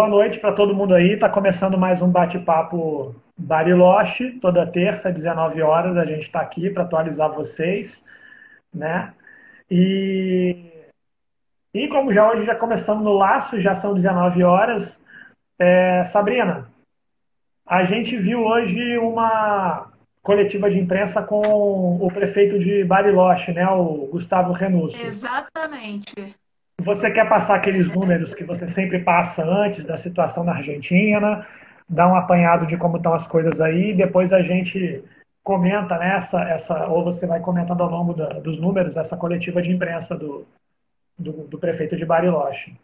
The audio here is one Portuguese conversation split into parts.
Boa noite para todo mundo aí. Está começando mais um bate-papo Bariloche, toda terça, 19 horas. A gente está aqui para atualizar vocês, né? E, e como já hoje já começamos no laço, já são 19 horas. É, Sabrina, a gente viu hoje uma coletiva de imprensa com o prefeito de Bariloche, né? O Gustavo Renúcio. Exatamente. Você quer passar aqueles números que você sempre passa antes da situação na Argentina, dar um apanhado de como estão as coisas aí, depois a gente comenta nessa, né, essa, ou você vai comentando ao longo da, dos números essa coletiva de imprensa do, do, do, prefeito de Bariloche.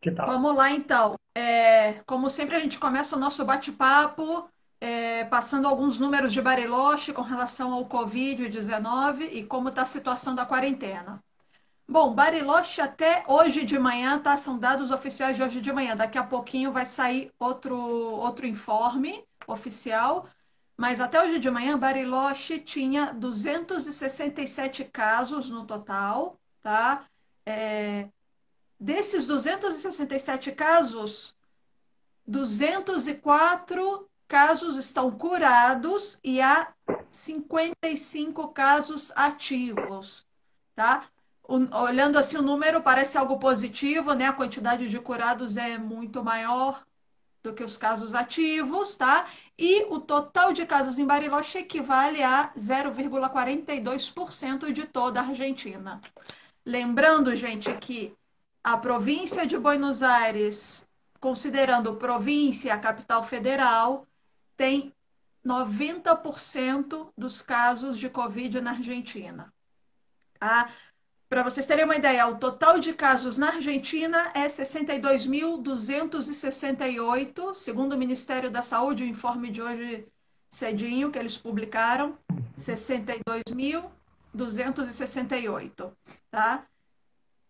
Que tal? Vamos lá então. É, como sempre a gente começa o nosso bate-papo é, passando alguns números de Bariloche com relação ao Covid-19 e como está a situação da quarentena. Bom, Bariloche até hoje de manhã, tá? São dados oficiais de hoje de manhã. Daqui a pouquinho vai sair outro, outro informe oficial. Mas até hoje de manhã, Bariloche tinha 267 casos no total, tá? É, desses 267 casos, 204 casos estão curados e há 55 casos ativos, tá? Olhando assim o número parece algo positivo, né? A quantidade de curados é muito maior do que os casos ativos, tá? E o total de casos em Bariloche equivale a 0,42% de toda a Argentina. Lembrando, gente, que a província de Buenos Aires, considerando província a capital federal, tem 90% dos casos de Covid na Argentina. Tá? Para vocês terem uma ideia, o total de casos na Argentina é 62.268, segundo o Ministério da Saúde, o informe de hoje cedinho que eles publicaram, 62.268, tá?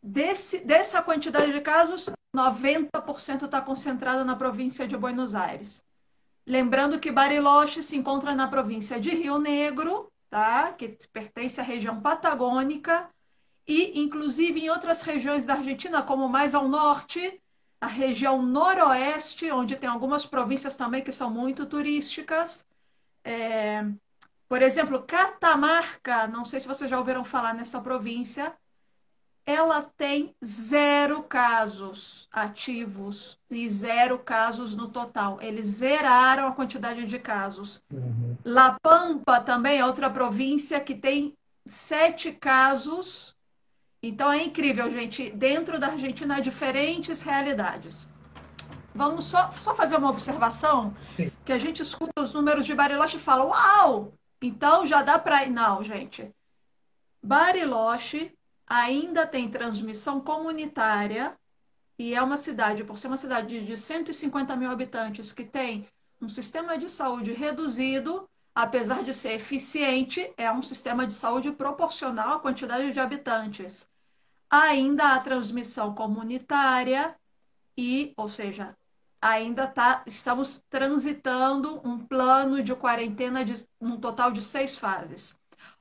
Desse, dessa quantidade de casos, 90% está concentrado na província de Buenos Aires. Lembrando que Bariloche se encontra na província de Rio Negro, tá? que pertence à região patagônica, e inclusive em outras regiões da Argentina, como mais ao norte, a região noroeste, onde tem algumas províncias também que são muito turísticas. É, por exemplo, Catamarca, não sei se vocês já ouviram falar nessa província, ela tem zero casos ativos e zero casos no total. Eles zeraram a quantidade de casos. Uhum. La Pampa também é outra província que tem sete casos então é incrível, gente. Dentro da Argentina há diferentes realidades. Vamos só, só fazer uma observação Sim. que a gente escuta os números de Bariloche e fala, uau! Então já dá para ir. Não, gente. Bariloche ainda tem transmissão comunitária e é uma cidade, por ser uma cidade de 150 mil habitantes, que tem um sistema de saúde reduzido, apesar de ser eficiente, é um sistema de saúde proporcional à quantidade de habitantes ainda há transmissão comunitária e, ou seja, ainda tá, estamos transitando um plano de quarentena de um total de seis fases.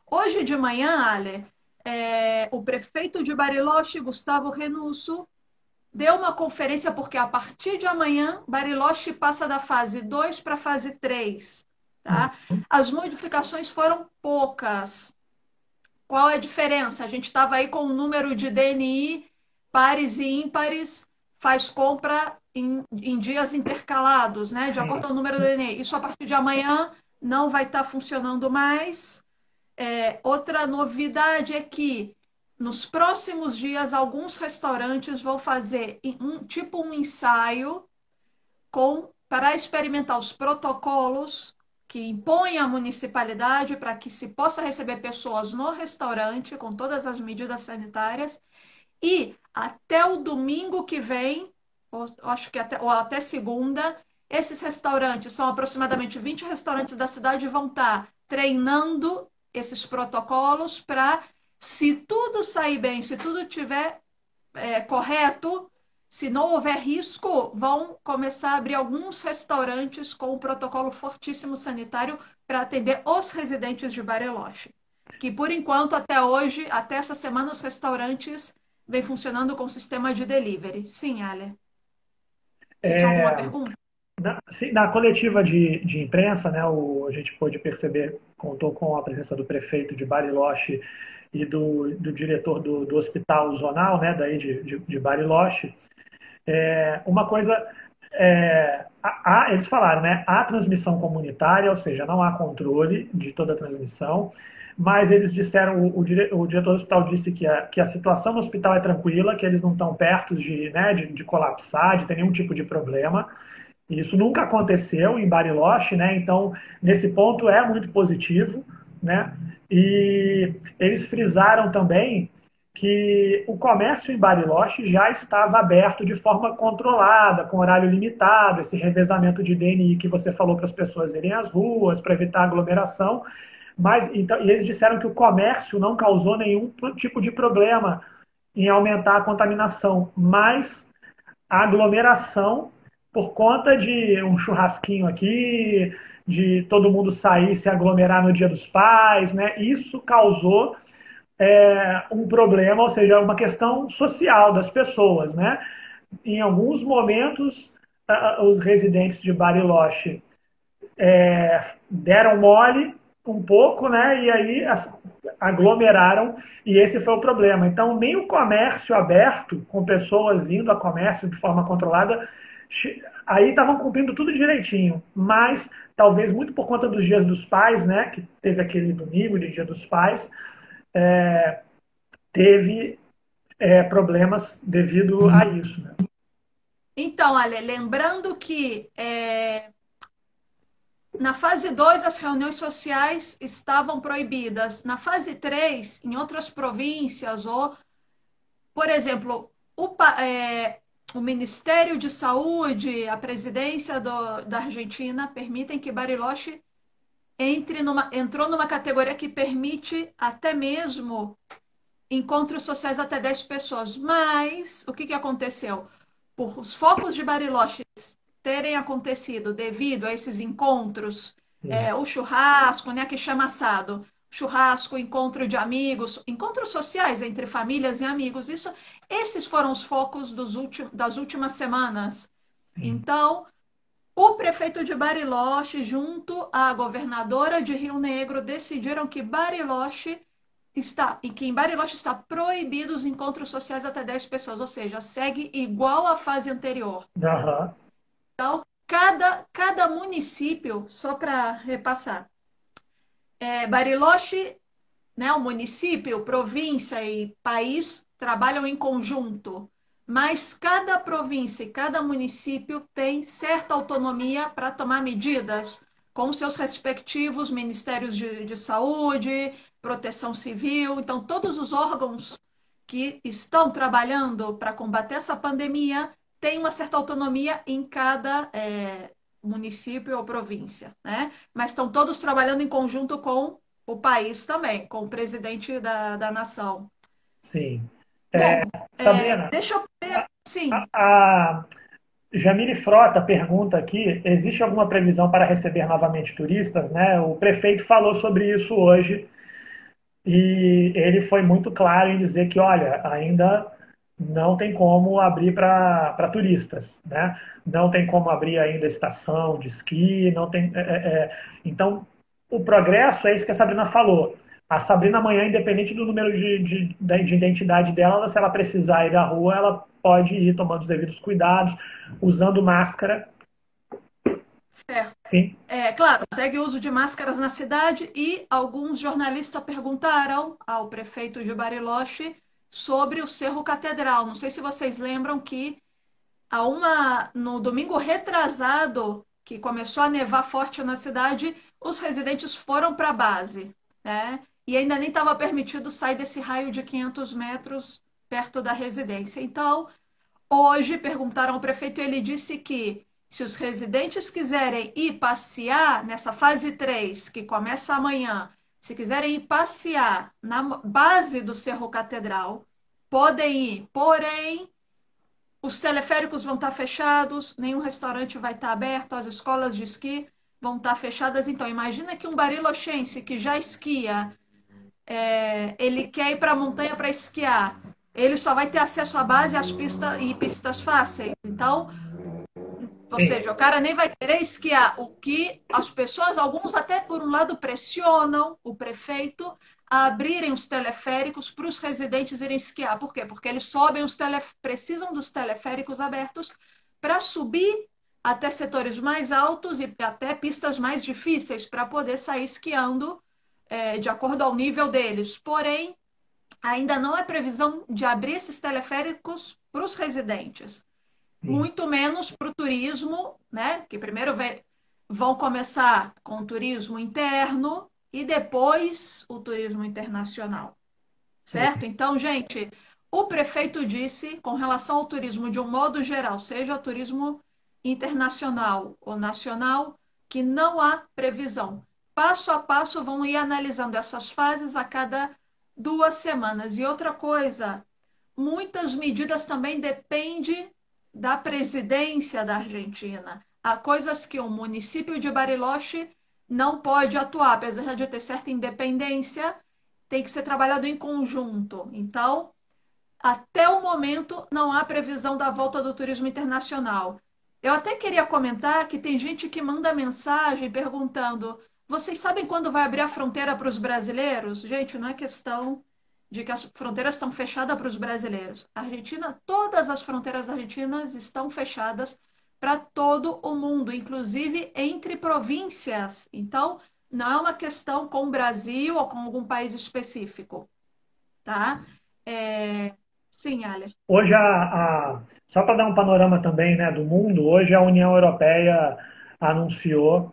Hoje de manhã, Ale, é, o prefeito de Bariloche, Gustavo Renusso, deu uma conferência porque a partir de amanhã Bariloche passa da fase 2 para a fase 3. Tá? As modificações foram poucas. Qual é a diferença? A gente estava aí com o número de DNI pares e ímpares, faz compra em, em dias intercalados, né? De acordo com o número do DNI. Isso a partir de amanhã não vai estar tá funcionando mais. É, outra novidade é que nos próximos dias alguns restaurantes vão fazer um tipo um ensaio com para experimentar os protocolos que impõe a municipalidade para que se possa receber pessoas no restaurante com todas as medidas sanitárias. E até o domingo que vem, ou, acho que até, ou até segunda, esses restaurantes, são aproximadamente 20 restaurantes da cidade, vão estar treinando esses protocolos para, se tudo sair bem, se tudo estiver é, correto, se não houver risco, vão começar a abrir alguns restaurantes com um protocolo fortíssimo sanitário para atender os residentes de Bariloche. Que por enquanto, até hoje, até essa semana, os restaurantes vêm funcionando com sistema de delivery. Sim, Ale. Você é... tinha alguma pergunta? Na, sim, na coletiva de, de imprensa, né, o, a gente pôde perceber, contou com a presença do prefeito de Bariloche e do, do diretor do, do hospital zonal, né, daí de, de, de Bariloche. É, uma coisa, é, há, eles falaram, né, há transmissão comunitária, ou seja, não há controle de toda a transmissão, mas eles disseram, o, o, diretor do hospital disse que a, que a situação no hospital é tranquila, que eles não estão perto de, né, de, de colapsar, de ter nenhum tipo de problema. Isso nunca aconteceu em Bariloche, né? Então, nesse ponto é muito positivo, né? E eles frisaram também que o comércio em Bariloche já estava aberto de forma controlada, com horário limitado, esse revezamento de DNI que você falou para as pessoas irem às ruas, para evitar aglomeração. Mas então, e eles disseram que o comércio não causou nenhum tipo de problema em aumentar a contaminação, mas a aglomeração por conta de um churrasquinho aqui, de todo mundo sair se aglomerar no Dia dos Pais, né? Isso causou é, um problema, ou seja, uma questão social das pessoas, né? Em alguns momentos, os residentes de Bariloche é, deram mole um pouco, né? E aí aglomeraram e esse foi o problema. Então, nem o comércio aberto, com pessoas indo a comércio de forma controlada, aí estavam cumprindo tudo direitinho, mas talvez muito por conta dos dias dos pais, né, que teve aquele domingo de dia dos pais, é, teve é, problemas devido a isso. Né? Então, Ale, lembrando que é, na fase 2 as reuniões sociais estavam proibidas. Na fase 3, em outras províncias, ou, por exemplo, o, é, o Ministério de Saúde, a presidência do, da Argentina permitem que Bariloche entre numa, entrou numa categoria que permite até mesmo encontros sociais até 10 pessoas. Mas o que, que aconteceu? Por os focos de Bariloche terem acontecido devido a esses encontros, é, o churrasco, né, que chama assado, churrasco, encontro de amigos, encontros sociais entre famílias e amigos. Isso, esses foram os focos dos últimos, das últimas semanas. Sim. Então, o prefeito de Bariloche, junto à governadora de Rio Negro, decidiram que Bariloche está e que em Bariloche está proibido os encontros sociais até 10 pessoas, ou seja, segue igual à fase anterior. Uhum. Então, cada, cada município, só para repassar, é, Bariloche, né, o município, província e país trabalham em conjunto, mas cada província e cada município tem certa autonomia para tomar medidas com seus respectivos ministérios de, de saúde, proteção civil. Então, todos os órgãos que estão trabalhando para combater essa pandemia têm uma certa autonomia em cada é, município ou província, né? Mas estão todos trabalhando em conjunto com o país também, com o presidente da, da nação. Sim. É, Bom, Sabrina, é, deixa eu ver. Sim. A, a Jamile Frota pergunta aqui: existe alguma previsão para receber novamente turistas? Né? O prefeito falou sobre isso hoje e ele foi muito claro em dizer que, olha, ainda não tem como abrir para turistas, né? Não tem como abrir ainda estação de esqui, não tem. É, é, é, então, o progresso é isso que a Sabrina falou. A Sabrina amanhã, independente do número de, de, de identidade dela, se ela precisar ir à rua, ela pode ir tomando os devidos cuidados, usando máscara. Certo. Sim. É, claro, segue o uso de máscaras na cidade e alguns jornalistas perguntaram ao prefeito de Bariloche sobre o Cerro Catedral. Não sei se vocês lembram que há uma no domingo retrasado, que começou a nevar forte na cidade, os residentes foram para a base, né? E ainda nem estava permitido sair desse raio de 500 metros perto da residência. Então, hoje perguntaram ao prefeito e ele disse que se os residentes quiserem ir passear nessa fase 3, que começa amanhã, se quiserem ir passear na base do Cerro Catedral, podem ir. Porém, os teleféricos vão estar fechados, nenhum restaurante vai estar aberto, as escolas de esqui vão estar fechadas. Então, imagina que um barilochense que já esquia, é, ele quer ir para a montanha para esquiar, ele só vai ter acesso à base às pistas e pistas fáceis. Então, Ou seja, o cara nem vai querer esquiar. O que as pessoas, alguns até por um lado pressionam o prefeito a abrirem os teleféricos para os residentes irem esquiar. Por quê? Porque eles sobem os telef... precisam dos teleféricos abertos para subir até setores mais altos e até pistas mais difíceis para poder sair esquiando é, de acordo ao nível deles. Porém, ainda não é previsão de abrir esses teleféricos para os residentes, Sim. muito menos para o turismo, né? Que primeiro vão começar com o turismo interno e depois o turismo internacional, certo? Sim. Então, gente, o prefeito disse com relação ao turismo de um modo geral, seja turismo internacional ou nacional, que não há previsão passo a passo vão ir analisando essas fases a cada duas semanas. E outra coisa, muitas medidas também dependem da presidência da Argentina. Há coisas que o município de Bariloche não pode atuar, apesar de ter certa independência, tem que ser trabalhado em conjunto. Então, até o momento, não há previsão da volta do turismo internacional. Eu até queria comentar que tem gente que manda mensagem perguntando: vocês sabem quando vai abrir a fronteira para os brasileiros? Gente, não é questão de que as fronteiras estão fechadas para os brasileiros. A Argentina, todas as fronteiras argentinas estão fechadas para todo o mundo, inclusive entre províncias. Então, não é uma questão com o Brasil ou com algum país específico. Tá? É... Sim, Ale. Hoje, a, a... só para dar um panorama também né, do mundo, hoje a União Europeia anunciou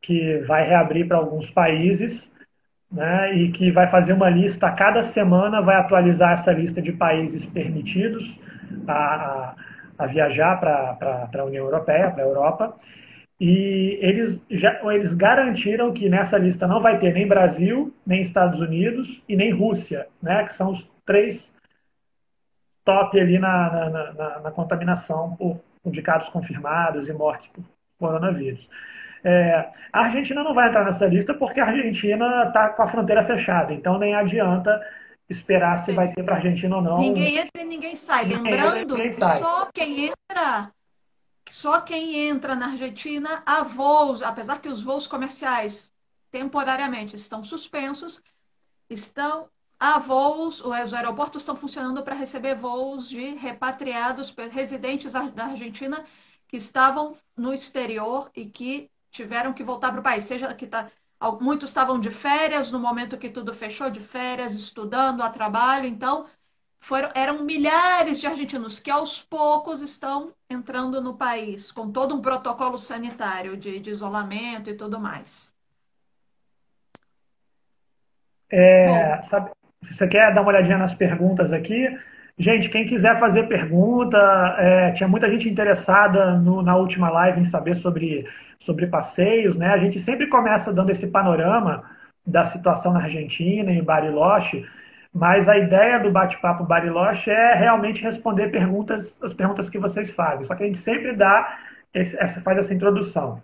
que vai reabrir para alguns países, né, e que vai fazer uma lista a cada semana, vai atualizar essa lista de países permitidos a, a, a viajar para a União Europeia, para a Europa. E eles, já, eles garantiram que nessa lista não vai ter nem Brasil, nem Estados Unidos e nem Rússia, né, que são os três top ali na, na, na, na contaminação por, de casos confirmados e mortes por coronavírus. É, a Argentina não vai entrar nessa lista porque a Argentina está com a fronteira fechada, então nem adianta esperar se vai ter para a Argentina ou não. Ninguém entra e ninguém sai. Lembrando, ninguém sai. só quem entra, só quem entra na Argentina há voos, apesar que os voos comerciais temporariamente estão suspensos, estão há voos, os aeroportos estão funcionando para receber voos de repatriados residentes da Argentina que estavam no exterior e que tiveram que voltar para o país, seja que tá, muitos estavam de férias no momento que tudo fechou, de férias, estudando, a trabalho, então foram, eram milhares de argentinos que aos poucos estão entrando no país, com todo um protocolo sanitário de, de isolamento e tudo mais. É, sabe, você quer dar uma olhadinha nas perguntas aqui? Gente, quem quiser fazer pergunta, é, tinha muita gente interessada no, na última live em saber sobre, sobre passeios, né? A gente sempre começa dando esse panorama da situação na Argentina, em Bariloche, mas a ideia do bate-papo Bariloche é realmente responder perguntas, as perguntas que vocês fazem. Só que a gente sempre dá esse, essa, faz essa introdução,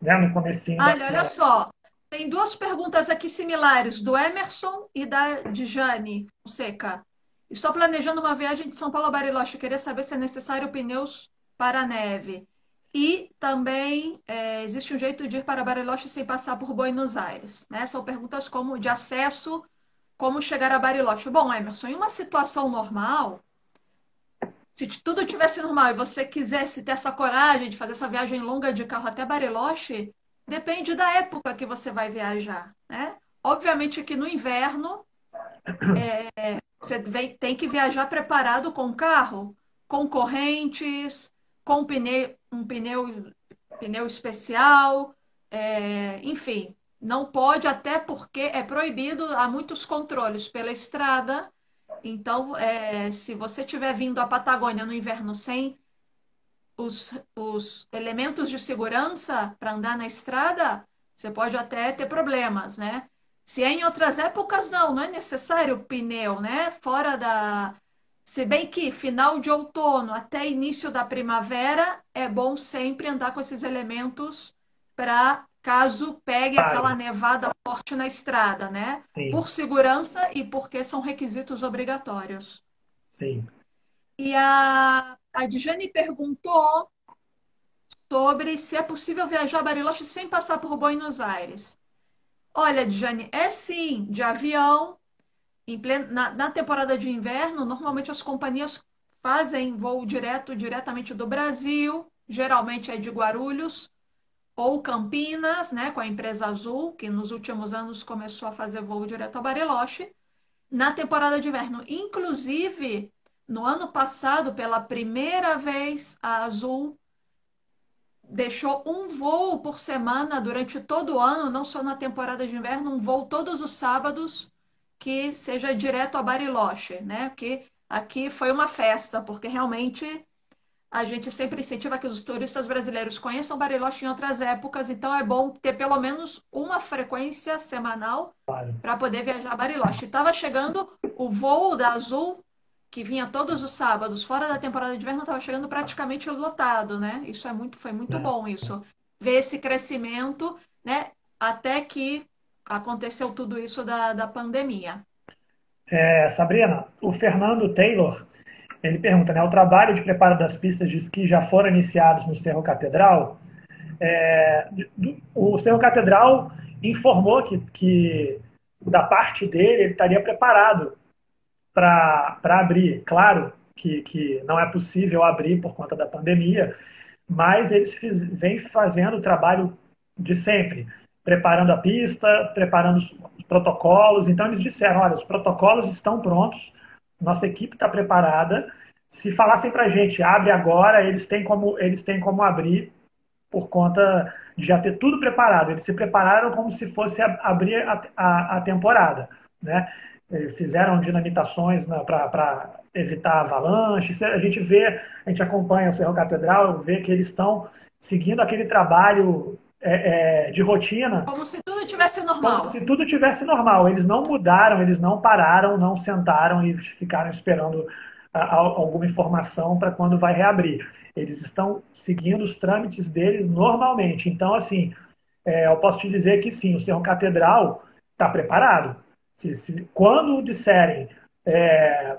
né? No comecinho. Olha, da... olha só, tem duas perguntas aqui similares, do Emerson e da de Jane Fonseca. Estou planejando uma viagem de São Paulo a Bariloche. Queria saber se é necessário pneus para neve. E também é, existe um jeito de ir para Bariloche sem passar por Buenos Aires. Né? São perguntas como de acesso, como chegar a Bariloche. Bom, Emerson, em uma situação normal, se tudo tivesse normal e você quisesse ter essa coragem de fazer essa viagem longa de carro até Bariloche, depende da época que você vai viajar. Né? Obviamente que no inverno é, você tem que viajar preparado com carro, com correntes, com pneu, um pneu, pneu especial, é, enfim. Não pode, até porque é proibido, há muitos controles pela estrada. Então, é, se você estiver vindo à Patagônia no inverno sem os, os elementos de segurança para andar na estrada, você pode até ter problemas, né? Se é em outras épocas, não, não é necessário pneu, né? Fora da. Se bem que final de outono até início da primavera é bom sempre andar com esses elementos para caso pegue claro. aquela nevada forte na estrada, né? Sim. Por segurança e porque são requisitos obrigatórios. Sim. E a, a Dijane perguntou sobre se é possível viajar a Bariloche sem passar por Buenos Aires. Olha, Dijane, é sim, de avião. Na, na, temporada de inverno, normalmente as companhias fazem voo direto, diretamente do Brasil, geralmente é de Guarulhos ou Campinas, né, com a empresa Azul, que nos últimos anos começou a fazer voo direto a Bariloche, na temporada de inverno. Inclusive, no ano passado, pela primeira vez, a Azul deixou um voo por semana durante todo o ano, não só na temporada de inverno, um voo todos os sábados que seja direto a Bariloche, né? Que aqui foi uma festa, porque realmente a gente sempre incentiva que os turistas brasileiros conheçam Bariloche em outras épocas, então é bom ter pelo menos uma frequência semanal para poder viajar a Bariloche. Estava chegando o voo da Azul que vinha todos os sábados, fora da temporada de inverno, estava chegando praticamente lotado, né? Isso é muito, foi muito é. bom isso. Ver esse crescimento, né? Até que aconteceu tudo isso da, da pandemia. É, Sabrina, o Fernando Taylor, ele pergunta, né? O trabalho de preparo das pistas de esqui já foram iniciados no Cerro Catedral? É, o Cerro Catedral informou que, que da parte dele ele estaria preparado para abrir. Claro que, que não é possível abrir por conta da pandemia, mas eles fiz, vêm fazendo o trabalho de sempre, preparando a pista, preparando os protocolos. Então eles disseram, olha, os protocolos estão prontos, nossa equipe está preparada. Se falassem para a gente, abre agora, eles têm como eles têm como abrir por conta de já ter tudo preparado. Eles se prepararam como se fosse abrir a, a, a temporada, né? fizeram dinamitações para evitar avalanches. A gente vê, a gente acompanha o Cerro Catedral, vê que eles estão seguindo aquele trabalho é, é, de rotina. Como se tudo tivesse normal. Como se tudo tivesse normal. Eles não mudaram, eles não pararam, não sentaram e ficaram esperando a, a, alguma informação para quando vai reabrir. Eles estão seguindo os trâmites deles normalmente. Então, assim, é, eu posso te dizer que sim, o Cerro Catedral está preparado se, se, quando disserem é,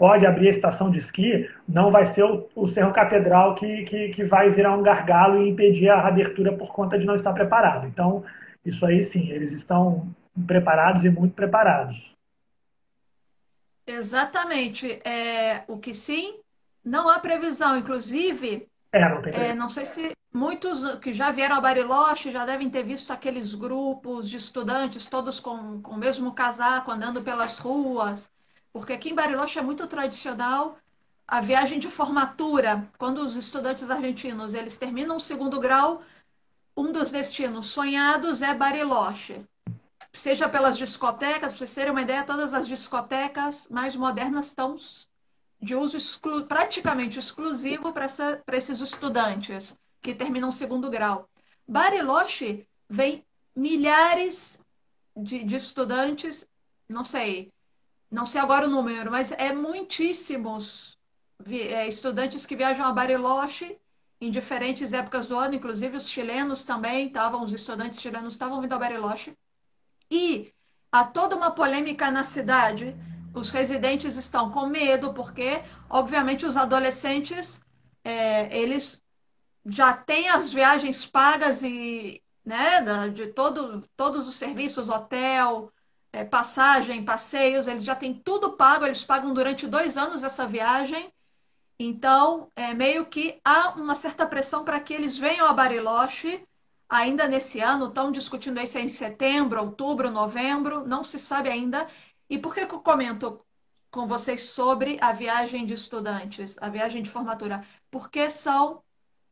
pode abrir a estação de esqui, não vai ser o, o Cerro Catedral que, que, que, vai virar um gargalo e impedir a abertura por conta de não estar preparado. Então, isso aí sim, eles estão preparados e muito preparados. Exatamente. É, o que sim, não há previsão. Inclusive, é, não, tem é, não sei se muitos que já vieram a Bariloche já devem ter visto aqueles grupos de estudantes, todos com, com o mesmo casaco, andando pelas ruas, porque aqui em Bariloche é muito tradicional a viagem de formatura, quando os estudantes argentinos eles terminam o segundo grau, um dos destinos sonhados é Bariloche. Seja pelas discotecas, para vocês terem uma ideia, todas as discotecas mais modernas estão de uso exclu praticamente exclusivo para esses estudantes que terminam o segundo grau. Bariloche vem milhares de, de estudantes, não sei, não sei agora o número, mas é muitíssimos é, estudantes que viajam a Bariloche em diferentes épocas do ano, inclusive os chilenos também estavam, os estudantes chilenos estavam vindo a Bariloche. E há toda uma polêmica na cidade os residentes estão com medo, porque, obviamente, os adolescentes, é, eles já têm as viagens pagas e, né, de todo, todos os serviços, hotel, é, passagem, passeios, eles já têm tudo pago, eles pagam durante dois anos essa viagem. Então, é meio que há uma certa pressão para que eles venham a Bariloche ainda nesse ano. Estão discutindo isso em setembro, outubro, novembro, não se sabe ainda. E por que, que eu comento com vocês sobre a viagem de estudantes, a viagem de formatura? Porque são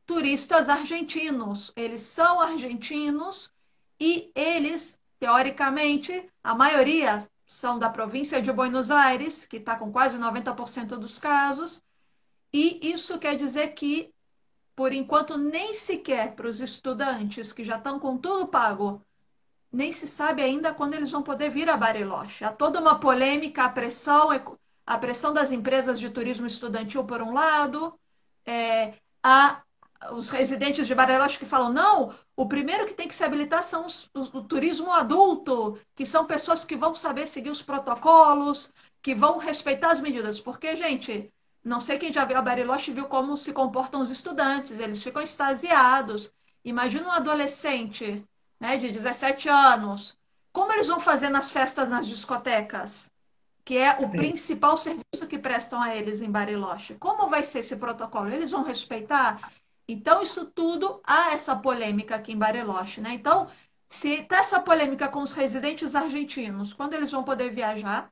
turistas argentinos. Eles são argentinos e eles, teoricamente, a maioria são da província de Buenos Aires, que está com quase 90% dos casos. E isso quer dizer que, por enquanto, nem sequer para os estudantes que já estão com tudo pago nem se sabe ainda quando eles vão poder vir a Bariloche. Há toda uma polêmica, a pressão, a pressão das empresas de turismo estudantil por um lado, é, há os residentes de Bariloche que falam, não, o primeiro que tem que se habilitar são os, o, o turismo adulto, que são pessoas que vão saber seguir os protocolos, que vão respeitar as medidas. Porque, gente, não sei quem já viu a Bariloche viu como se comportam os estudantes, eles ficam extasiados. Imagina um adolescente né, de 17 anos, como eles vão fazer nas festas nas discotecas? Que é o Sim. principal serviço que prestam a eles em Bariloche. Como vai ser esse protocolo? Eles vão respeitar? Então, isso tudo há essa polêmica aqui em Bariloche, né? Então, se tá essa polêmica com os residentes argentinos, quando eles vão poder viajar,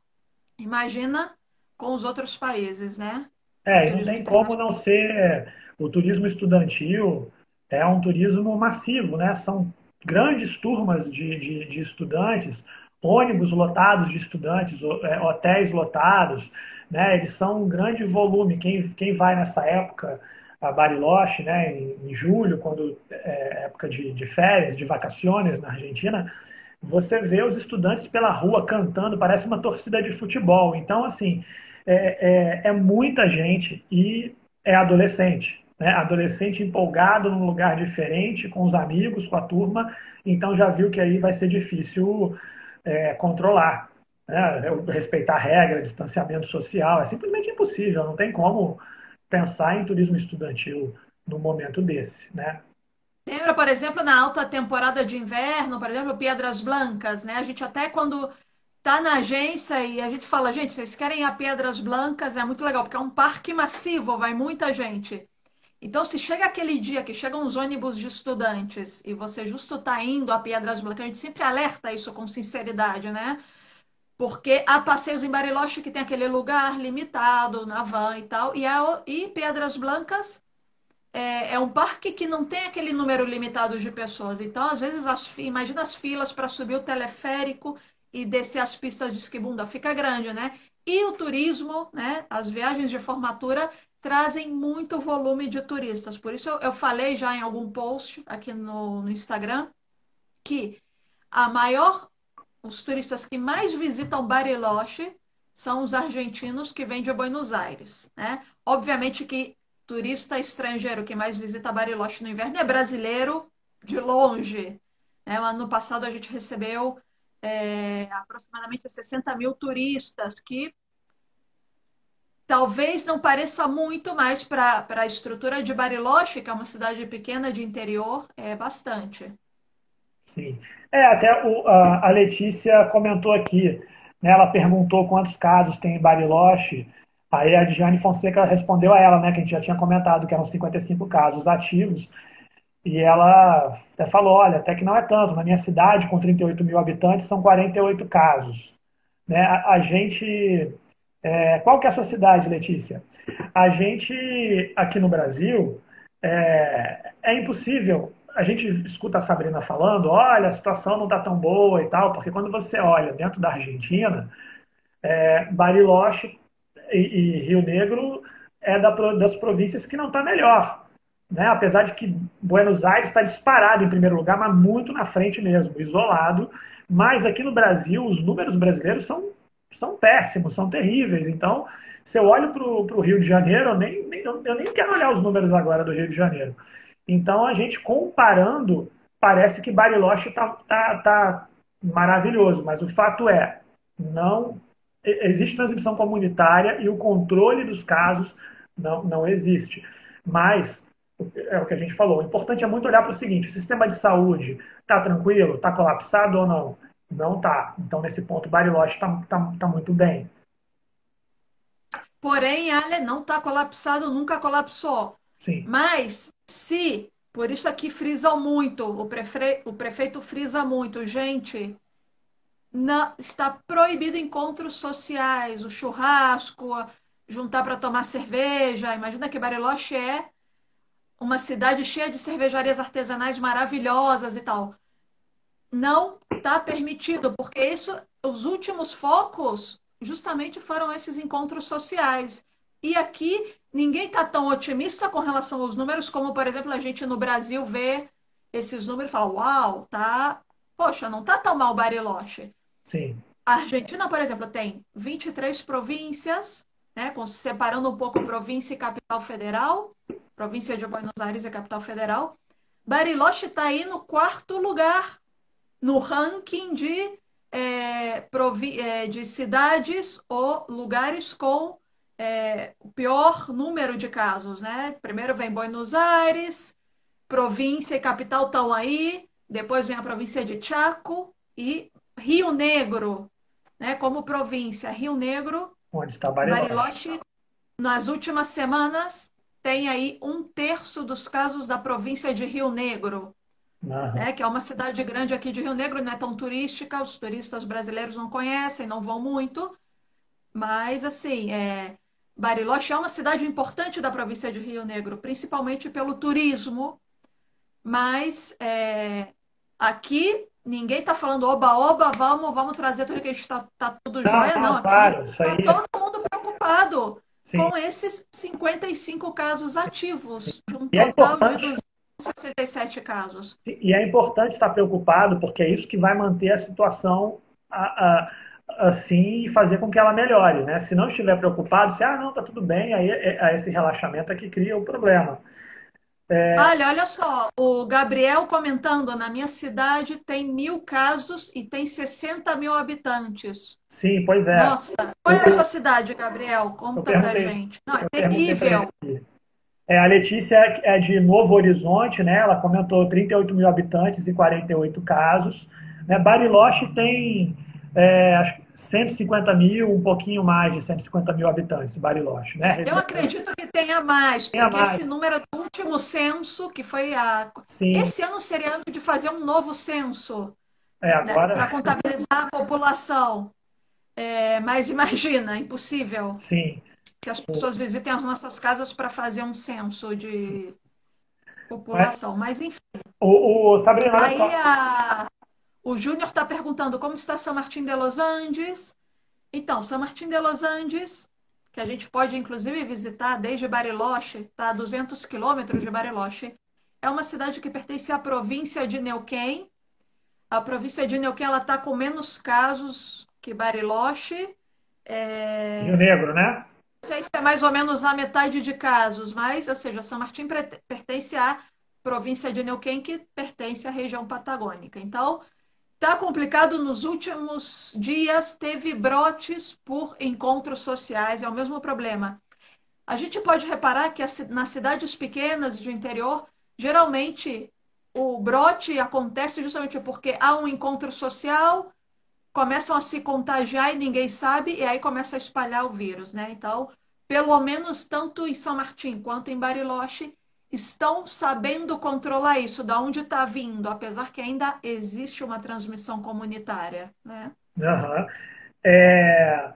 imagina com os outros países, né? É, e não tem como não ser o turismo estudantil é um turismo massivo, né? São grandes turmas de, de, de estudantes, ônibus lotados de estudantes, é, hotéis lotados, né? Eles são um grande volume. Quem, quem vai nessa época a Bariloche, né, em, julho, quando é época de, de férias, de vacações na Argentina, você vê os estudantes pela rua cantando, parece uma torcida de futebol. Então, assim, é, é, é muita gente e é adolescente. Né? Adolescente empolgado num lugar diferente, com os amigos, com a turma, então já viu que aí vai ser difícil é, controlar. Né? Respeitar a regra, distanciamento social, é simplesmente impossível, não tem como pensar em turismo estudantil no momento desse, né? Lembra, por exemplo, na alta temporada de inverno, por exemplo, Pedras Blancas, né? A gente até quando tá na agência e a gente fala, gente, vocês querem a Pedras Blancas, é muito legal, porque é um parque massivo, vai muita gente. Então, se chega aquele dia que chegam os ônibus de estudantes e você justo está indo a Pedras Blancas, a gente sempre alerta isso com sinceridade, né? Porque há passeios em Bariloche que tem aquele lugar limitado na van e tal, e, a, e Pedras Blancas é, é, um parque que não tem aquele número limitado de pessoas. Então, às vezes, as, imagina as filas para subir o teleférico e descer as pistas de esquibunda, fica grande, né? E o turismo, né? As viagens de formatura trazem muito volume de turistas. Por isso eu, eu falei já em algum post aqui no, no Instagram que a maior os turistas que mais visitam Bariloche são os argentinos que vêm de Buenos Aires, né? Obviamente que turista estrangeiro que mais visita Bariloche no inverno é brasileiro de longe. Né? Ano passado a gente recebeu é, aproximadamente 60 mil turistas que talvez não pareça muito, mas para a estrutura de Bariloche, que é uma cidade pequena de interior, é bastante. Sim. É, até o, a, a, Letícia comentou aqui, né, ela perguntou quantos casos tem em Bariloche, aí a Diane Fonseca respondeu a ela, né, que a gente já tinha comentado que eram 55 casos ativos, e ela até falou, olha, até que não é tanto, na minha cidade, com 38 mil habitantes, são 48 casos. Né? A, a gente... É, qual que é a sua cidade, Letícia? A gente, aqui no Brasil, é, é impossível a gente escuta a Sabrina falando, olha, a situação não está tão boa e tal, porque quando você olha dentro da Argentina, é, Bariloche e, e, Rio Negro é da, das províncias que não está melhor. Né? Apesar de que Buenos Aires está disparado em primeiro lugar, mas muito na frente mesmo, isolado. Mas aqui no Brasil, os números brasileiros são, são péssimos, são terríveis. Então, se eu olho para o Rio de Janeiro, eu nem, nem, eu nem quero olhar os números agora do Rio de Janeiro. Então, a gente comparando, parece que Bariloche está tá, tá maravilhoso, mas o fato é, não existe transmissão comunitária e o controle dos casos não, não existe. Mas, é o que a gente falou, o importante é muito olhar para o seguinte, o sistema de saúde está tranquilo, está colapsado ou não? Não está. Então, nesse ponto, Bariloche está tá, tá muito bem. Porém, Ale não está colapsado, nunca colapsou. Sim. Mas se, por isso aqui frisa muito, o, prefe... o prefeito frisa muito, gente, está proibido encontros sociais, o churrasco, juntar para tomar cerveja. Imagina que Bariloche é uma cidade cheia de cervejarias artesanais maravilhosas e tal. Não está permitido, porque isso, os últimos focos justamente foram esses encontros sociais. E aqui ninguém está tão otimista com relação aos números como, por exemplo, a gente no Brasil vê esses números e fala, uau, tá, poxa, não tá tão mal Bariloche. Sim. A Argentina, por exemplo, tem 23 províncias, né, separando um pouco província e capital federal, província de Buenos Aires e capital federal. Bariloche está aí no quarto lugar no ranking de, é, provi é, de cidades ou lugares com é, o pior número de casos, né? Primeiro vem Buenos Aires, província e capital estão aí, depois vem a província de Chaco e Rio Negro, né? Como província, Rio Negro, onde está Bariloche. Bariloche nas últimas semanas tem aí um terço dos casos da província de Rio Negro, uhum. né, que é uma cidade grande aqui de Rio Negro, não é tão turística, os turistas brasileiros não conhecem, não vão muito, mas assim, é, Bariloche é uma cidade importante da província de Rio Negro, principalmente pelo turismo, mas é, aqui ninguém está falando oba-oba, vamos, vamos trazer tudo que a gente está tá tudo não, jóia, não. Claro, aqui está todo mundo preocupado Sim. com esses 55 casos ativos, de um total é de 267 casos. E é importante estar preocupado, porque é isso que vai manter a situação a, a, assim e fazer com que ela melhore. Né? Se não estiver preocupado, se ah, não, está tudo bem, aí é, é, esse relaxamento é que cria o problema. É... Olha, olha só, o Gabriel comentando, na minha cidade tem mil casos e tem 60 mil habitantes. Sim, pois é. Nossa, qual é a sua cidade, Gabriel? Conta pra gente. Não, é terrível. É, a Letícia é de Novo Horizonte, né? Ela comentou 38 mil habitantes e 48 casos. Né? Bariloche tem é, acho 150 mil, um pouquinho mais de 150 mil habitantes, Bariloche, né? Eu acredito que tenha mais, tenha porque mais. esse número é do último censo, que foi a. Sim. Esse ano seria ano de fazer um novo censo. É, agora... Né, para contabilizar a população. É, mas imagina, impossível. Sim. Que as pessoas visitem as nossas casas para fazer um censo de Sim. população. Mas, mas enfim. O, o Sabrina, Aí a, o Júnior está perguntando como está São Martin de Los Andes. Então, São Martin de Los Andes, que a gente pode inclusive visitar desde Bariloche, está a 200 quilômetros de Bariloche, é uma cidade que pertence à província de Neuquén. A província de Neuquén está com menos casos que Bariloche. É... Rio Negro, né? Não sei se é mais ou menos a metade de casos, mas, ou seja, São Martin pertence à província de Neuquén, que pertence à região patagônica. Então, Está complicado nos últimos dias, teve brotes por encontros sociais, é o mesmo problema. A gente pode reparar que nas cidades pequenas de interior, geralmente o brote acontece justamente porque há um encontro social, começam a se contagiar e ninguém sabe, e aí começa a espalhar o vírus, né? Então, pelo menos tanto em São Martim quanto em Bariloche, estão sabendo controlar isso, da onde está vindo, apesar que ainda existe uma transmissão comunitária, né? Uhum. É,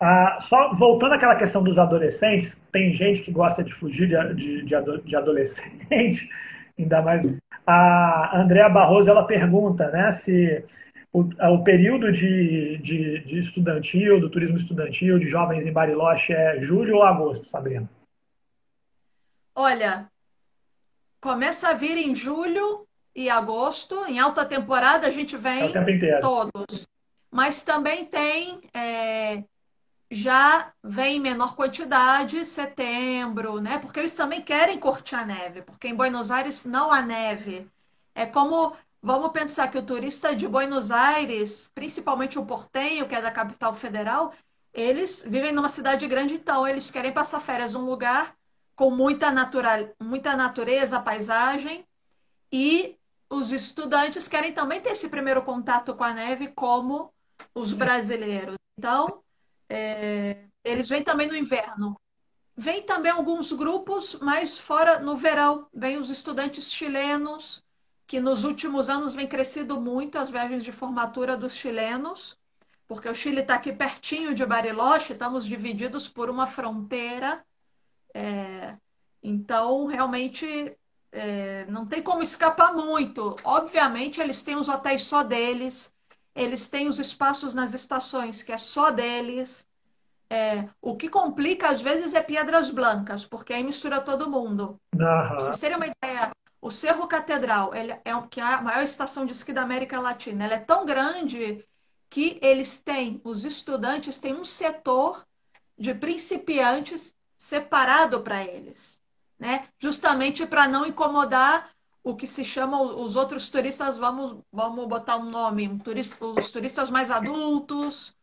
a, só voltando àquela questão dos adolescentes, tem gente que gosta de fugir de, de, de, de adolescente, ainda mais. A Andrea Barroso ela pergunta, né, se o, o período de, de, de estudantil, do turismo estudantil, de jovens em Bariloche é julho ou agosto, Sabrina? Olha, Começa a vir em julho e agosto. Em alta temporada a gente vem é todos. Mas também tem é, já vem em menor quantidade setembro, né? Porque eles também querem curtir a neve, porque em Buenos Aires não há neve. É como vamos pensar que o turista de Buenos Aires, principalmente o portenho, que é da capital federal, eles vivem numa cidade grande, então eles querem passar férias num lugar com muita, natural, muita natureza, paisagem, e os estudantes querem também ter esse primeiro contato com a neve, como os brasileiros. Então, é, eles vêm também no inverno. Vem também alguns grupos, mas fora no verão. Vem os estudantes chilenos, que nos últimos anos vem crescido muito as viagens de formatura dos chilenos, porque o Chile está aqui pertinho de Bariloche, estamos divididos por uma fronteira é, então, realmente, é, não tem como escapar muito. Obviamente, eles têm os hotéis só deles, eles têm os espaços nas estações que é só deles. É, o que complica, às vezes, é Pedras Blancas, porque aí mistura todo mundo. Uhum. Pra vocês terem uma ideia, o Cerro Catedral, ele é, que é a maior estação de esqui da América Latina, ela é tão grande que eles têm, os estudantes têm um setor de principiantes separado para eles, né? Justamente para não incomodar o que se chama os outros turistas, vamos, vamos botar um nome, um turista, os turistas mais adultos,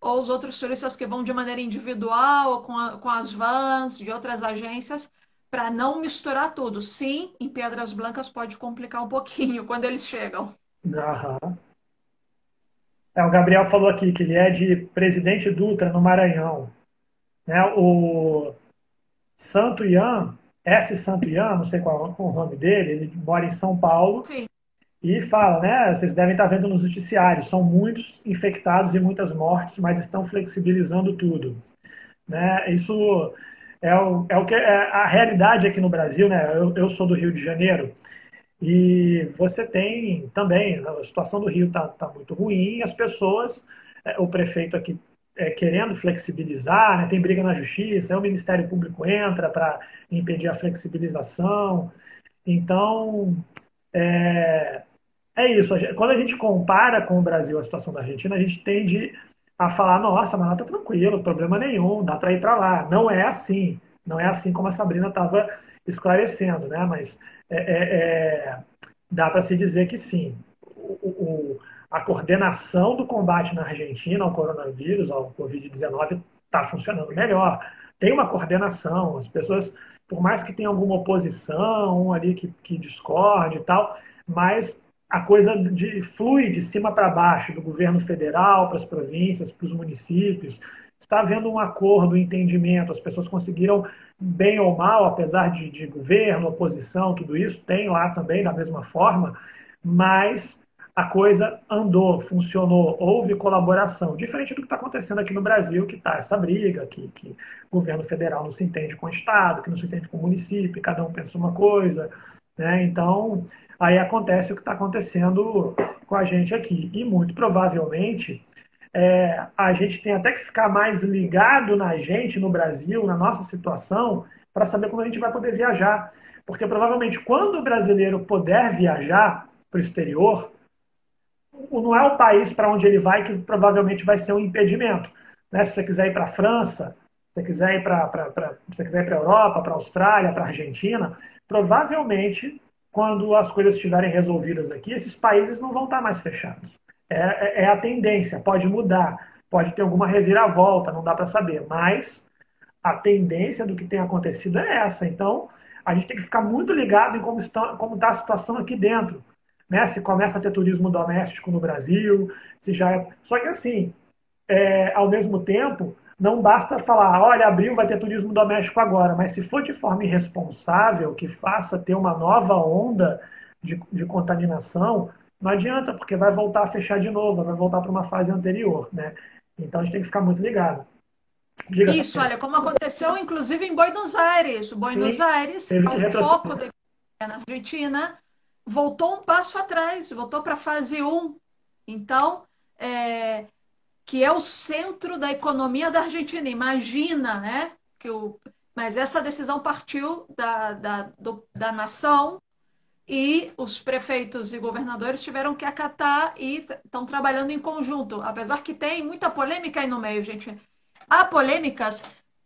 ou os outros turistas que vão de maneira individual ou com, a, com as vans de outras agências, para não misturar tudo. Sim, em Pedras Blancas pode complicar um pouquinho quando eles chegam. É, o Gabriel falou aqui que ele é de Presidente Dutra, no Maranhão. Né? O Santo Ian, S. Santo Ian, não sei qual é o nome dele, ele mora em São Paulo. Sim. E fala, né? Vocês devem estar vendo nos noticiários, são muitos infectados e muitas mortes, mas estão flexibilizando tudo. Né? Isso é o, é o que é a realidade aqui no Brasil, né? Eu, eu sou do Rio de Janeiro e você tem também, a situação do Rio está tá muito ruim, as pessoas, é, o prefeito aqui é, querendo flexibilizar, né, tem briga na justiça, aí o Ministério Público entra para impedir a flexibilização. Então, é, é isso. Quando a gente compara com o Brasil a situação da Argentina, a gente tende a falar: nossa, mas lá tá tranquilo, problema nenhum, dá para ir para lá. Não é assim. Não é assim como a Sabrina estava esclarecendo, né? Mas é, é, é, dá para se dizer que sim. O, o, a coordenação do combate na Argentina ao coronavírus, ao Covid-19, está funcionando melhor. Tem uma coordenação, as pessoas, por mais que tenha alguma oposição, um ali que, que discorde e tal, mas a coisa de, flui de cima para baixo, do governo federal para as províncias, para os municípios. Está havendo um acordo, um entendimento, as pessoas conseguiram bem ou mal, apesar de, de governo, oposição, tudo isso, tem lá também da mesma forma, mas a coisa andou, funcionou, houve colaboração, diferente do que está acontecendo aqui no Brasil, que está essa briga, que, que o governo federal não se entende com o Estado, que não se entende com o município, cada um pensa uma coisa. Né? Então, aí acontece o que está acontecendo com a gente aqui. E muito provavelmente é, a gente tem até que ficar mais ligado na gente, no Brasil, na nossa situação, para saber como a gente vai poder viajar. Porque provavelmente quando o brasileiro puder viajar para o exterior, não é o país para onde ele vai que provavelmente vai ser um impedimento. Né? Se você quiser ir para a França, se você quiser ir para a Europa, para a Austrália, para a Argentina, provavelmente quando as coisas estiverem resolvidas aqui, esses países não vão estar mais fechados. É, é, é a tendência, pode mudar, pode ter alguma reviravolta, não dá para saber, mas a tendência do que tem acontecido é essa. Então, a gente tem que ficar muito ligado em como está, como está a situação aqui dentro né? Se começa a ter turismo doméstico no Brasil, se já é... Só que assim, é, ao mesmo tempo, não basta falar, olha, abril vai ter turismo doméstico agora, mas se for de forma irresponsável, que faça ter uma nova onda de, de contaminação, não adianta, porque vai voltar a fechar de novo, vai voltar para uma fase anterior, né? Então a gente tem que ficar muito ligado. Diga Isso, olha, como aconteceu inclusive em Buenos Aires. Buenos Sim, Aires, o foco da na Argentina, voltou um passo atrás, voltou para a fase 1. Então, é, que é o centro da economia da Argentina. Imagina, né? Que o, mas essa decisão partiu da, da, do, da nação e os prefeitos e governadores tiveram que acatar e estão trabalhando em conjunto. Apesar que tem muita polêmica aí no meio, gente. Há polêmicas,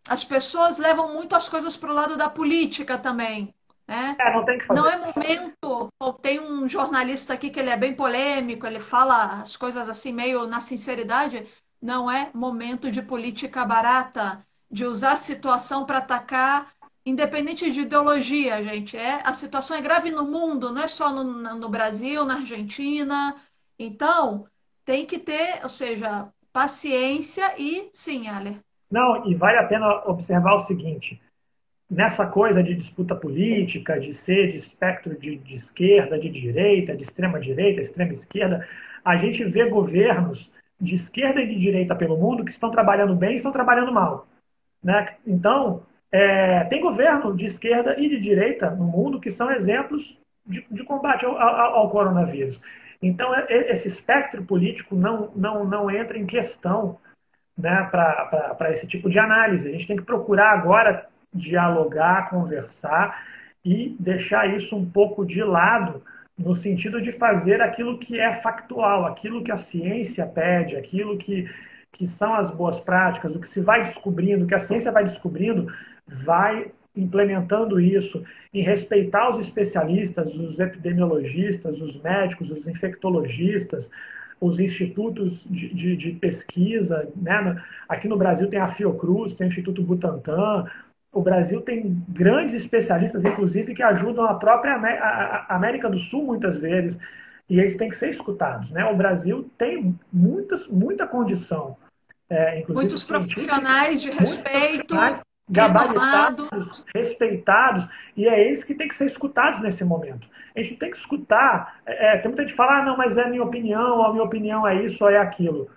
as pessoas levam muito as coisas para o lado da política também. Né? É, não tem que fazer. Não é momento. Tem um jornalista aqui que ele é bem polêmico, ele fala as coisas assim meio na sinceridade. Não é momento de política barata, de usar a situação para atacar, independente de ideologia, gente. É a situação é grave no mundo, não é só no, no Brasil, na Argentina. Então tem que ter, ou seja, paciência e sim, Ale. Não, e vale a pena observar o seguinte nessa coisa de disputa política, de ser de espectro de, de esquerda, de direita, de extrema direita, extrema esquerda, a gente vê governos de esquerda e de direita pelo mundo que estão trabalhando bem e estão trabalhando mal. Né? Então, é, tem governo de esquerda e de direita no mundo que são exemplos de, de combate ao, ao, ao, coronavírus. Então, é, é, esse espectro político não, não, não entra em questão né, para esse tipo de análise. A gente tem que procurar agora dialogar, conversar e deixar isso um pouco de lado no sentido de fazer aquilo que é factual, aquilo que a ciência pede, aquilo que, que são as boas práticas, o que se vai descobrindo, o que a ciência vai descobrindo, vai implementando isso, em respeitar os especialistas, os epidemiologistas, os médicos, os infectologistas, os institutos de, de, de pesquisa. Né? Aqui no Brasil tem a Fiocruz, tem o Instituto Butantan. O Brasil tem grandes especialistas, inclusive, que ajudam a própria América do Sul muitas vezes. E eles têm que ser escutados. Né? O Brasil tem muitas, muita condição. É, muitos profissionais de respeito gabaritados, respeitados, e é eles que têm que ser escutados nesse momento. A gente tem que escutar. É, é tem muita gente que fala, ah, não, mas é a minha opinião, a minha opinião é isso ou é aquilo.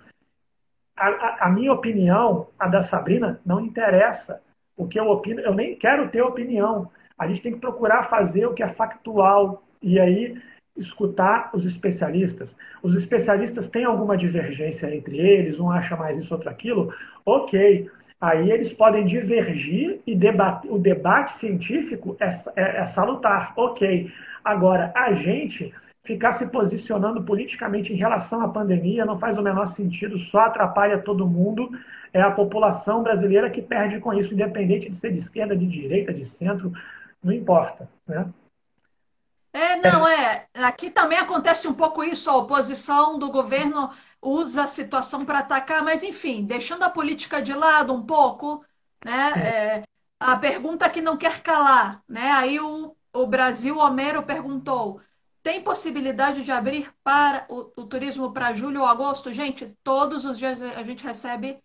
A, a, a, minha opinião, a da Sabrina, não interessa. O que eu opino, eu nem quero ter opinião. A gente tem que procurar fazer o que é factual. E aí, escutar os especialistas. Os especialistas têm alguma divergência entre eles, um acha mais isso, outro aquilo. Ok Aí eles podem divergir e debater. O debate científico é, é, é salutar, ok. Agora, a gente ficar se posicionando politicamente em relação à pandemia não faz o menor sentido, só atrapalha todo mundo. É a população brasileira que perde com isso, independente de ser de esquerda, de direita, de centro, não importa. Né? É, não, é. Aqui também acontece um pouco isso, a oposição do governo usa a situação para atacar, mas enfim, deixando a política de lado um pouco, né? É, a pergunta que não quer calar, né? Aí o, o Brasil Homero perguntou: tem possibilidade de abrir para o, o turismo para julho ou agosto? Gente, todos os dias a gente recebe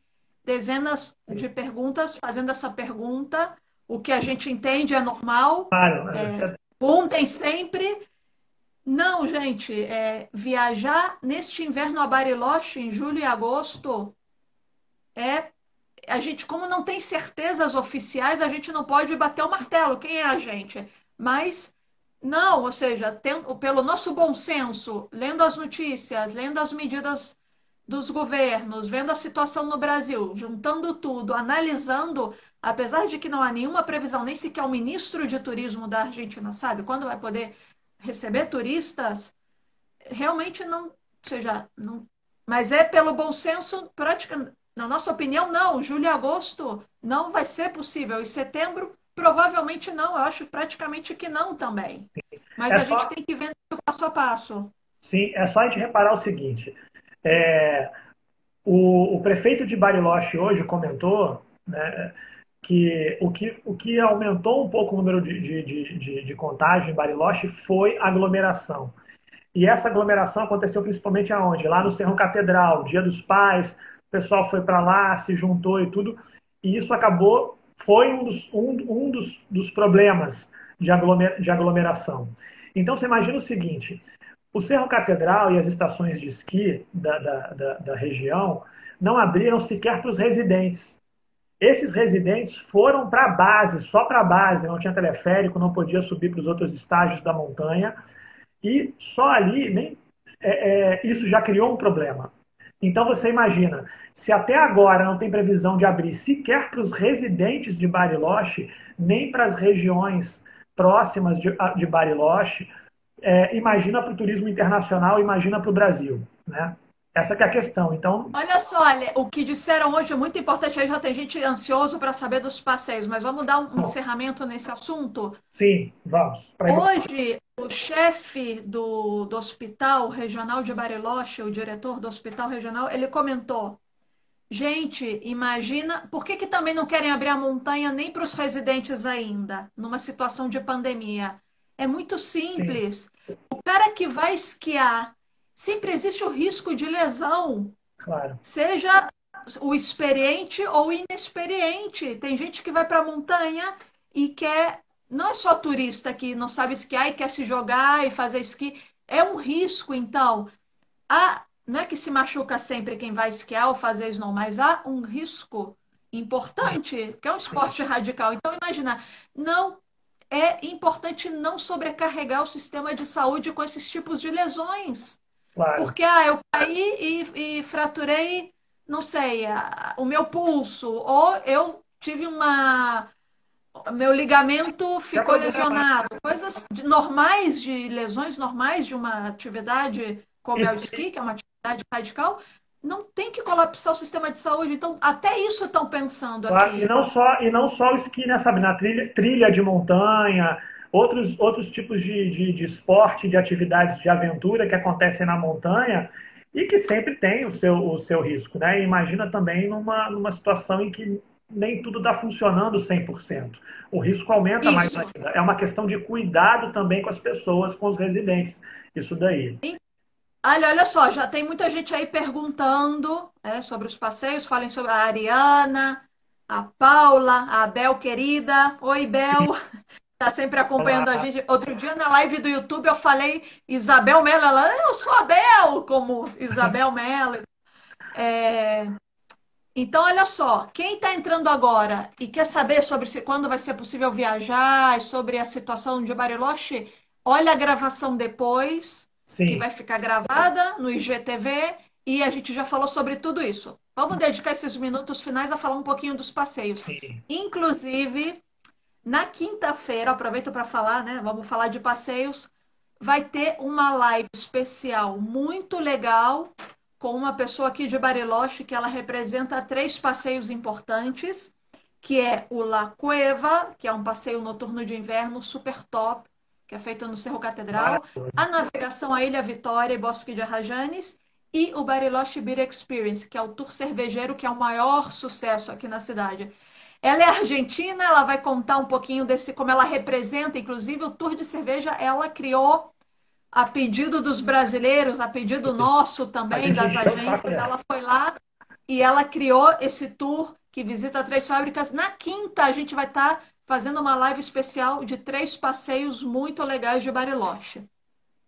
dezenas de perguntas fazendo essa pergunta. O que a gente entende é normal. Claro, é, perguntem sempre não, gente, é, viajar neste inverno a Bariloche em julho e agosto é a gente, como não tem certezas oficiais, a gente não pode bater o martelo. Quem é a gente? Mas não, ou seja, tem, pelo nosso bom senso, lendo as notícias, lendo as medidas dos governos, vendo a situação no Brasil, juntando tudo, analisando, apesar de que não há nenhuma previsão, nem sequer o ministro de turismo da Argentina sabe quando vai poder receber turistas, realmente não, seja, não, mas é pelo bom senso, prática, na nossa opinião, não. Julho e agosto não vai ser possível. E setembro, provavelmente não. Eu acho praticamente que não também. Mas é a só... gente tem que ver passo a passo. Sim, é só a gente reparar o seguinte. É, o, o, prefeito de Bariloche hoje comentou né, que o, que o que aumentou um pouco o número de, de, de, de contágio em Bariloche foi aglomeração. E essa aglomeração aconteceu principalmente aonde? Lá no Cerro Catedral, Dia dos Pais, o pessoal foi para lá, se juntou e tudo. E isso acabou, foi um dos, um, um dos, dos problemas de, aglomer, de aglomeração. Então você imagina o seguinte: o Cerro Catedral e as estações de esqui da, da, da, da região não abriram sequer para os residentes. Esses residentes foram para a base, só para a base, não tinha teleférico, não podia subir para os outros estágios da montanha, e só ali nem, é, é, isso já criou um problema. Então você imagina, se até agora não tem previsão de abrir sequer para os residentes de Bariloche, nem para as regiões próximas de, de Bariloche, é, imagina para o turismo internacional, imagina para o Brasil. Né? Essa é a questão. Então, olha só, olha, o que disseram hoje é muito importante. Aí já tem gente ansioso para saber dos passeios, mas vamos dar um Bom, encerramento nesse assunto. Sim, vamos. Hoje, o chefe do, do Hospital Regional de Bariloche, o diretor do Hospital Regional, ele comentou: Gente, imagina, por que, que também não querem abrir a montanha nem para os residentes ainda, numa situação de pandemia? É muito simples. Sim. O cara que vai esquiar sempre existe o risco de lesão. Claro. Seja o experiente ou inexperiente. Tem gente que vai para a montanha e quer. Não é só turista que não sabe esquiar e quer se jogar e fazer esqui. É um risco, então. Há, não é que se machuca sempre quem vai esquiar ou fazer snow, mas há um risco importante, que é um esporte radical. Então, imagina, não é importante não sobrecarregar o sistema de saúde com esses tipos de lesões. Claro. Porque ah, eu caí e, e fraturei, não sei, a, o meu pulso, ou eu tive uma. Meu ligamento ficou lesionado. Coisas de, normais, de lesões normais de uma atividade como é o esqui, que é uma atividade radical, não tem que colapsar o sistema de saúde. Então, até isso estão pensando claro, aqui. E não só, e não só o esqui, né, sabe? Na trilha, trilha de montanha, outros, outros tipos de, de, de esporte, de atividades de aventura que acontecem na montanha, e que sempre tem o seu, o seu risco. Né? E imagina também numa, numa situação em que nem tudo está funcionando 100%. O risco aumenta Isso. mais ainda. É uma questão de cuidado também com as pessoas, com os residentes. Isso daí. Olha, olha só, já tem muita gente aí perguntando é, sobre os passeios. Falem sobre a Ariana, a Paula, a Bel querida. Oi, Bel. Está sempre acompanhando Olá. a gente. Outro dia na live do YouTube eu falei Isabel Mello. Ela, eu sou a Bel, como Isabel Mello. É... Então, olha só, quem está entrando agora e quer saber sobre se, quando vai ser possível viajar, sobre a situação de Bariloche, olha a gravação depois Sim. que vai ficar gravada no IGTV e a gente já falou sobre tudo isso. Vamos dedicar esses minutos finais a falar um pouquinho dos passeios. Sim. Inclusive, na quinta-feira, aproveito para falar, né? Vamos falar de passeios. Vai ter uma live especial muito legal com uma pessoa aqui de Bariloche que ela representa três passeios importantes, que é o La Cueva, que é um passeio noturno de inverno super top, que é feito no Cerro Catedral, a navegação à Ilha Vitória e Bosque de Arrajanes, e o Bariloche Beer Experience, que é o tour cervejeiro que é o maior sucesso aqui na cidade. Ela é argentina, ela vai contar um pouquinho desse como ela representa, inclusive o tour de cerveja ela criou a pedido dos brasileiros, a pedido nosso também das agências, ela foi lá e ela criou esse tour que visita três fábricas. Na quinta a gente vai estar fazendo uma live especial de três passeios muito legais de Bariloche.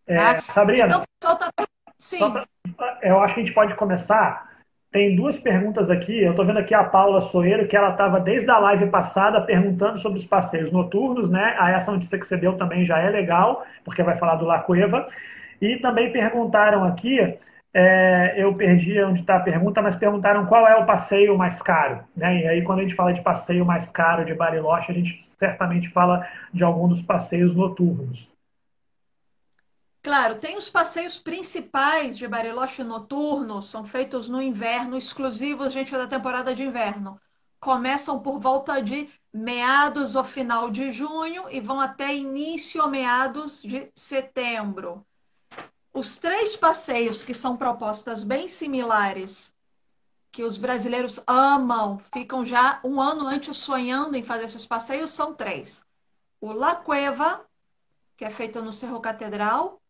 É, tá? Sabrina, então, tá... Sim. Pra... eu acho que a gente pode começar. Tem duas perguntas aqui. Eu estou vendo aqui a Paula Soeiro, que ela estava desde a live passada perguntando sobre os passeios noturnos, né? A essa notícia que você deu também já é legal, porque vai falar do La Cueva. E também perguntaram aqui é, eu perdi onde está a pergunta, mas perguntaram qual é o passeio mais caro. Né? E aí, quando a gente fala de passeio mais caro de Bariloche, a gente certamente fala de algum dos passeios noturnos. Claro, tem os passeios principais de Bariloche noturnos, são feitos no inverno, exclusivos, gente, da temporada de inverno. Começam por volta de meados ou final de junho e vão até início ou meados de setembro. Os três passeios que são propostas bem similares, que os brasileiros amam, ficam já um ano antes sonhando em fazer esses passeios, são três. O La Cueva, que é feito no Cerro Catedral,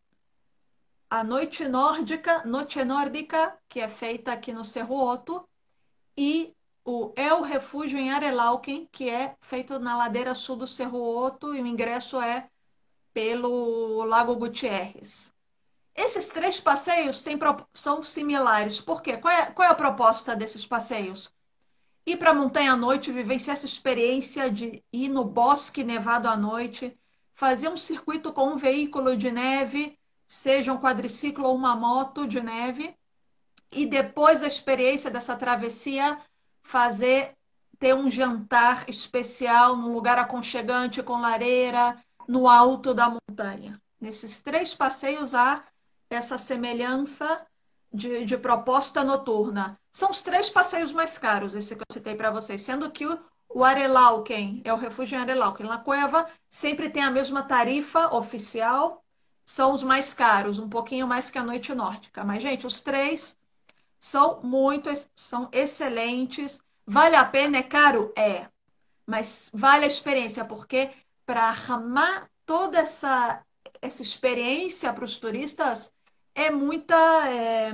a Noite Nórdica, Noite Nórdica, que é feita aqui no Cerro Oto, e o El Refúgio em Arelauken, que é feito na ladeira sul do Cerro Oto, e o ingresso é pelo Lago Gutierrez. Esses três passeios têm, são similares. Por quê? Qual é, qual é a proposta desses passeios? Ir para a montanha à noite, vivenciar essa experiência de ir no bosque nevado à noite, fazer um circuito com um veículo de neve, seja um quadriciclo ou uma moto de neve, e depois da experiência dessa travessia, fazer ter um jantar especial num lugar aconchegante com lareira, no alto da montanha. Nesses três passeios há essa semelhança de, de, proposta noturna. São os três passeios mais caros, esse que eu citei para vocês, sendo que o, o Arelauken, é o refúgio em Arelauken, La Cueva, sempre tem a mesma tarifa oficial, são os mais caros, um pouquinho mais que a Noite Nórdica. Mas, gente, os três são muito, são excelentes. Vale a pena? É caro? É. Mas vale a experiência, porque para armar toda essa, essa experiência para os turistas, é muita. É,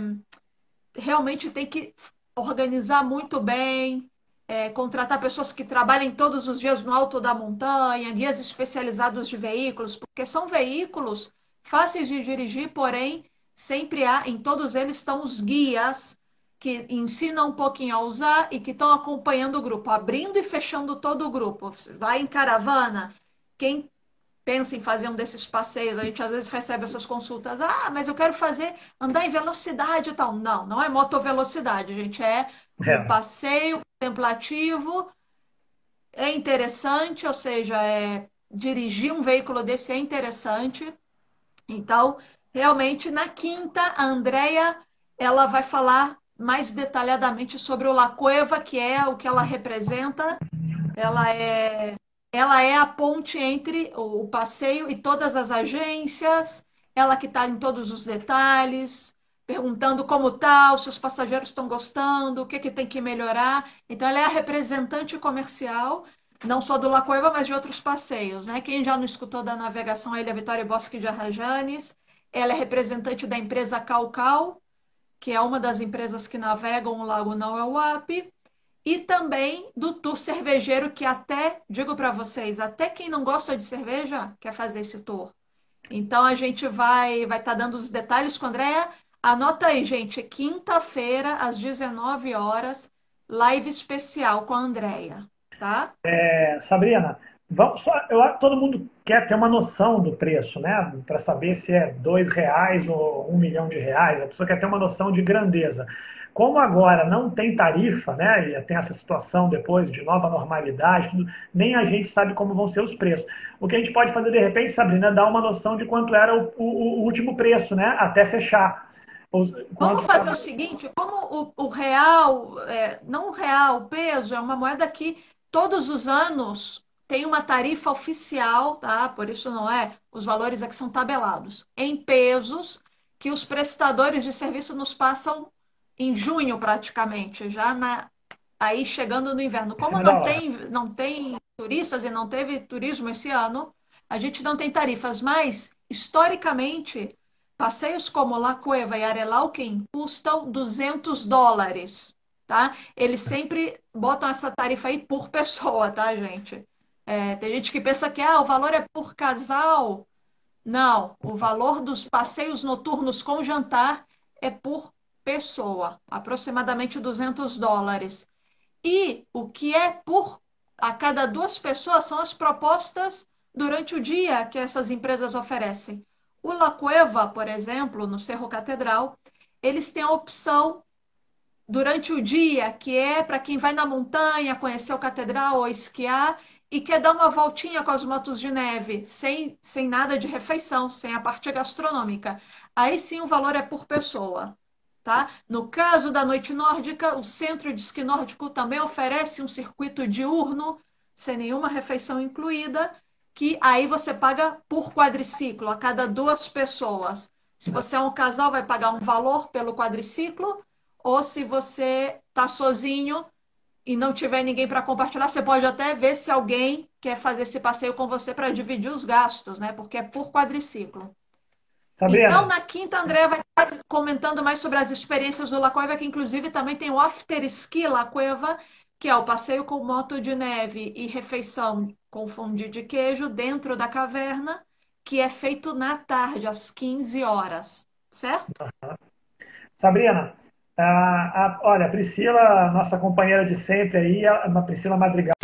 realmente tem que organizar muito bem, é, contratar pessoas que trabalhem todos os dias no alto da montanha, guias especializados de veículos, porque são veículos fáceis de dirigir, porém, sempre há, em todos eles estão os guias que ensinam um pouquinho a usar e que estão acompanhando o grupo, abrindo e fechando todo o grupo. Vai em caravana, quem pensa em fazer um desses passeios, a gente às vezes recebe essas consultas, ah, mas eu quero fazer, andar em velocidade e tal. Não, não é motovelocidade, gente, é, é. um passeio contemplativo, é interessante, ou seja, é, dirigir um veículo desse é interessante. Então, realmente, na quinta, a Andrea, ela vai falar mais detalhadamente sobre o La Cueva, que é o que ela representa. Ela é ela é a ponte entre o passeio e todas as agências, ela que está em todos os detalhes, perguntando como tá, se os passageiros estão gostando, o que, que tem que melhorar. Então, ela é a representante comercial, não só do Lacoeba, mas de outros passeios. Né? Quem já não escutou da navegação a Ilha Vitória Bosque de Arrajanes, ela é representante da empresa Calcal, que é uma das empresas que navegam o Lago Nauauap, e também do tour cervejeiro, que até, digo para vocês, até quem não gosta de cerveja quer fazer esse tour. Então a gente vai vai estar tá dando os detalhes com a Andrea. Anota aí, gente, quinta-feira, às 19 horas, live especial com a Andrea, tá? É, Sabrina, vamos só, eu, todo mundo quer ter uma noção do preço, né? Para saber se é dois reais ou um milhão de reais. A pessoa quer ter uma noção de grandeza. Como agora não tem tarifa, né, e tem essa situação depois de nova normalidade, tudo, nem a gente sabe como vão ser os preços. O que a gente pode fazer de repente, Sabrina, é dar uma noção de quanto era o, o, o último preço, né, até fechar. Os, Vamos fazer o seguinte, como o, o real, é, não o real, o peso é uma moeda que todos os anos tem uma tarifa oficial, tá? Por isso não é, os valores aqui são tabelados em pesos que os prestadores de serviço nos passam em junho praticamente, já na, aí chegando no inverno. Como não tem, não tem turistas e não teve turismo esse ano, a gente não tem tarifas, mas historicamente passeios como La Cueva e Arelauquem custam 200 dólares, tá? Eles sempre botam essa tarifa aí por pessoa, tá, gente? É, tem gente que pensa que ah, o valor é por casal. Não, o valor dos passeios noturnos com jantar é por pessoa, aproximadamente 200 dólares. E o que é por a cada duas pessoas são as propostas durante o dia que essas empresas oferecem. O La Cueva, por exemplo, no Cerro Catedral, eles têm a opção durante o dia, que é para quem vai na montanha conhecer o catedral ou esquiar e quer dar uma voltinha com as motos de neve, sem, sem nada de refeição, sem a parte gastronômica. Aí sim o valor é por pessoa. Tá? No caso da noite nórdica, o centro de esqui nórdico também oferece um circuito diurno, sem nenhuma refeição incluída, que aí você paga por quadriciclo, a cada duas pessoas. Se você é um casal, vai pagar um valor pelo quadriciclo, ou se você está sozinho e não tiver ninguém para compartilhar, você pode até ver se alguém quer fazer esse passeio com você para dividir os gastos, né? Porque é por quadriciclo. Sabrina. Então, na quinta, André vai estar comentando mais sobre as experiências do La Cueva, que inclusive também tem o After Ski La Cueva, que é o passeio com moto de neve e refeição com fondue de queijo dentro da caverna, que é feito na tarde, às 15 horas, certo? Uhum. Sabrina, a, a, olha, a Priscila, nossa companheira de sempre aí, a, a Priscila Madrigal,